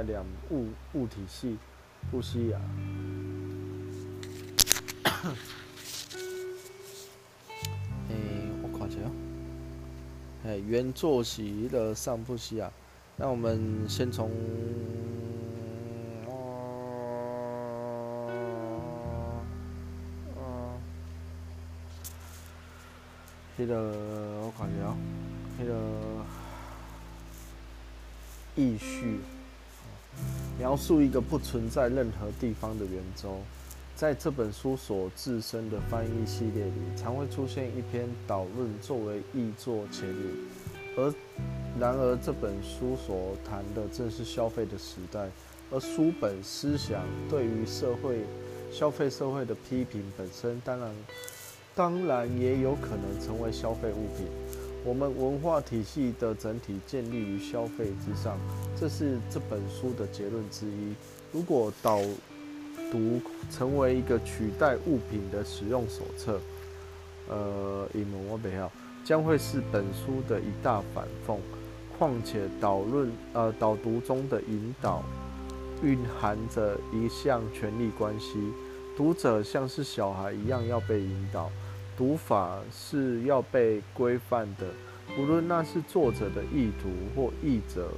那两物物体系，布西亚。哎、欸，我看一下哦。哎，原作息的上布西亚。那我们先从，这个我看一下哦，这个意序，描述一个不存在任何地方的圆周，在这本书所自身的翻译系列里，常会出现一篇导论作为译作切入，而然而这本书所谈的正是消费的时代，而书本思想对于社会消费社会的批评本身，当然。当然也有可能成为消费物品。我们文化体系的整体建立于消费之上，这是这本书的结论之一。如果导读成为一个取代物品的使用手册，呃，英文我不要，将会是本书的一大反讽。况且导论呃导读中的引导蕴含着一项权力关系。读者像是小孩一样要被引导，读法是要被规范的。无论那是作者的意图，或译者，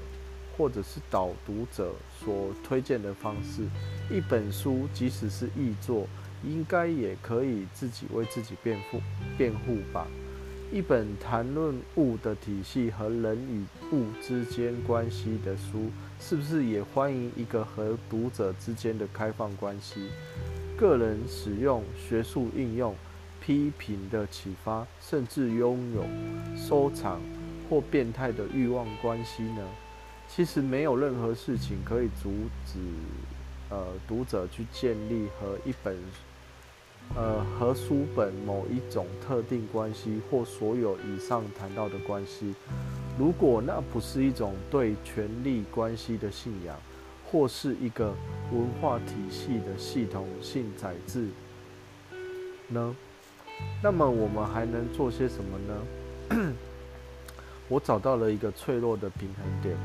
或者是导读者所推荐的方式，一本书即使是译作，应该也可以自己为自己辩护辩护吧。一本谈论物的体系和人与物之间关系的书，是不是也欢迎一个和读者之间的开放关系？个人使用、学术应用、批评的启发，甚至拥有、收藏或变态的欲望关系呢？其实没有任何事情可以阻止呃读者去建立和一本呃和书本某一种特定关系，或所有以上谈到的关系。如果那不是一种对权力关系的信仰。或是一个文化体系的系统性宰制呢？那么我们还能做些什么呢？我找到了一个脆弱的平衡点，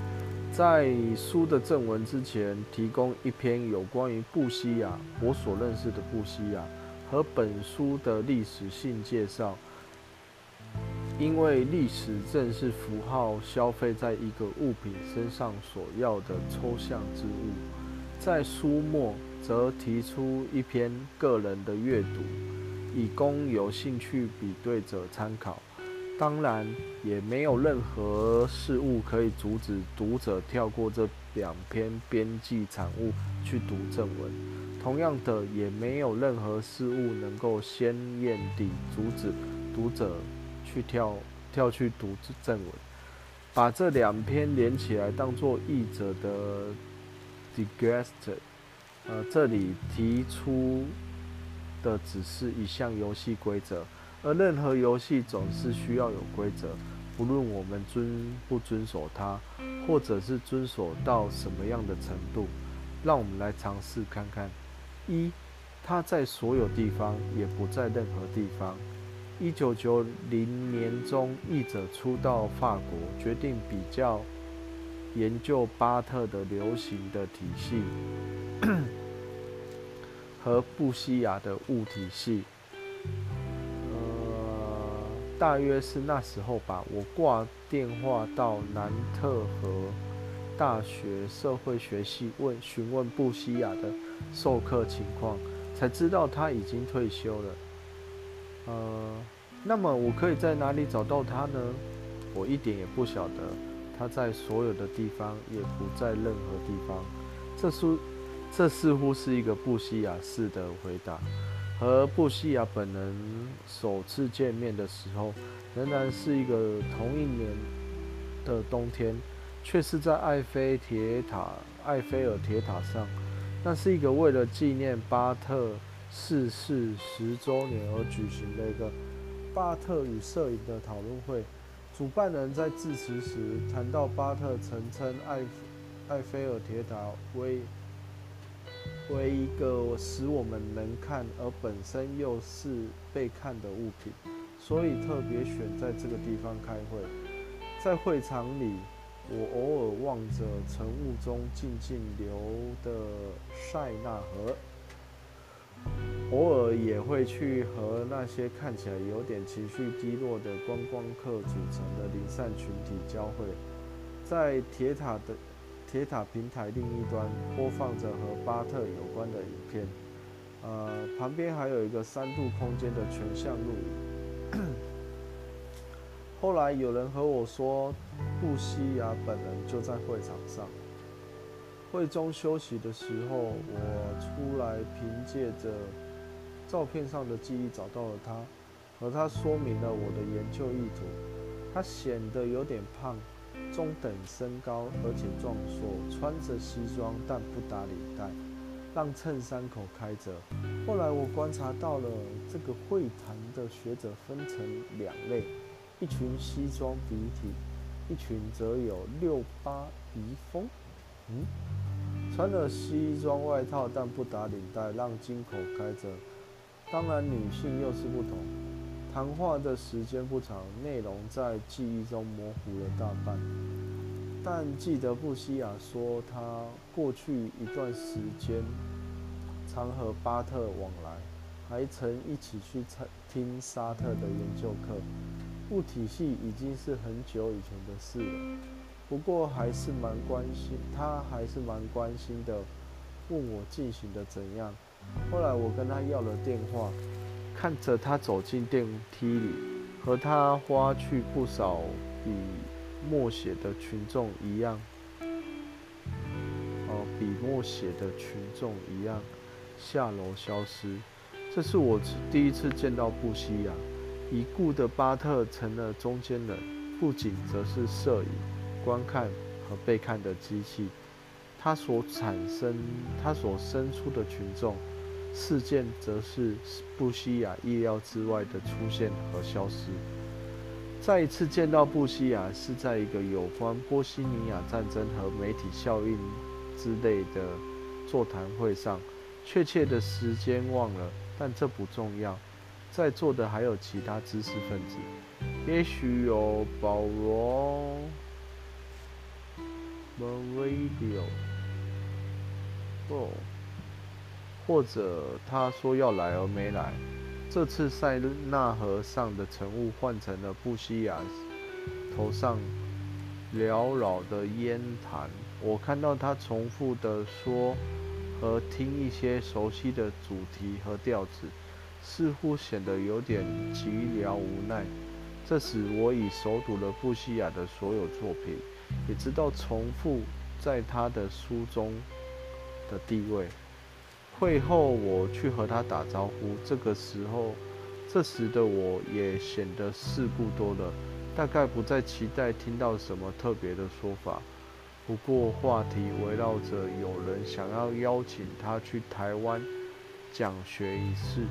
在书的正文之前提供一篇有关于布西亚，我所认识的布西亚和本书的历史性介绍。因为历史正是符号消费在一个物品身上所要的抽象之物，在书末则提出一篇个人的阅读，以供有兴趣比对者参考。当然，也没有任何事物可以阻止读者跳过这两篇边际产物去读正文。同样的，也没有任何事物能够鲜艳地阻止读者。去跳跳去读正文，把这两篇连起来当做译者的 digest。呃，这里提出的只是一项游戏规则，而任何游戏总是需要有规则，不论我们遵不遵守它，或者是遵守到什么样的程度。让我们来尝试看看：一，它在所有地方，也不在任何地方。一九九零年中，译者初到法国，决定比较研究巴特的流行的体系和布西亚的物体系。呃，大约是那时候吧，我挂电话到南特河大学社会学系问询问布西亚的授课情况，才知道他已经退休了。呃，那么我可以在哪里找到他呢？我一点也不晓得。他在所有的地方，也不在任何地方。这书，这似乎是一个布西亚式的回答。和布西亚本人首次见面的时候，仍然是一个同一年的冬天，却是在埃菲铁塔、埃菲尔铁塔上。那是一个为了纪念巴特。逝世十周年而举行的一个巴特与摄影的讨论会，主办人在致辞时谈到巴特曾称埃埃菲尔铁塔为为一个使我们能看而本身又是被看的物品，所以特别选在这个地方开会。在会场里，我偶尔望着晨雾中静静流的塞纳河，偶尔也会去和那些看起来有点情绪低落的观光客组成的零散群体交汇。在铁塔的铁塔平台另一端，播放着和巴特有关的影片。呃，旁边还有一个三度空间的全向录影。后来有人和我说，布西亚本人就在会场上。会中休息的时候，我出来凭借着照片上的记忆找到了他，和他说明了我的研究意图。他显得有点胖，中等身高，而且壮硕，穿着西装但不打领带，让衬衫口开着。后来我观察到了这个会谈的学者分成两类。一群西装笔挺，一群则有六八遗风。嗯，穿了西装外套但不打领带，让襟口开着。当然，女性又是不同。谈话的时间不长，内容在记忆中模糊了大半。但记得布西亚说，他过去一段时间常和巴特往来，还曾一起去听沙特的研究课。物体系已经是很久以前的事了，不过还是蛮关心，他还是蛮关心的，问我进行的怎样。后来我跟他要了电话，看着他走进电梯里，和他花去不少笔墨写的群众一样，哦，笔墨写的群众一样，下楼消失。这是我第一次见到布希亚。已故的巴特成了中间人，布景则是摄影、观看和被看的机器。他所产生、他所生出的群众事件，则是布希亚意料之外的出现和消失。再一次见到布希亚，是在一个有关波西尼亚战争和媒体效应之类的座谈会上，确切的时间忘了，但这不重要。在座的还有其他知识分子，也许有保罗·莫维迪奥，哦，或者他说要来而没来。这次塞纳河上的晨雾换成了布西亚头上缭绕的烟坛。我看到他重复地说和听一些熟悉的主题和调子。似乎显得有点寂寥无奈。这时，我已熟读了布西亚的所有作品，也知道重复在他的书中的地位。会后，我去和他打招呼。这个时候，这时的我也显得事故多了，大概不再期待听到什么特别的说法。不过，话题围绕着有人想要邀请他去台湾讲学一事。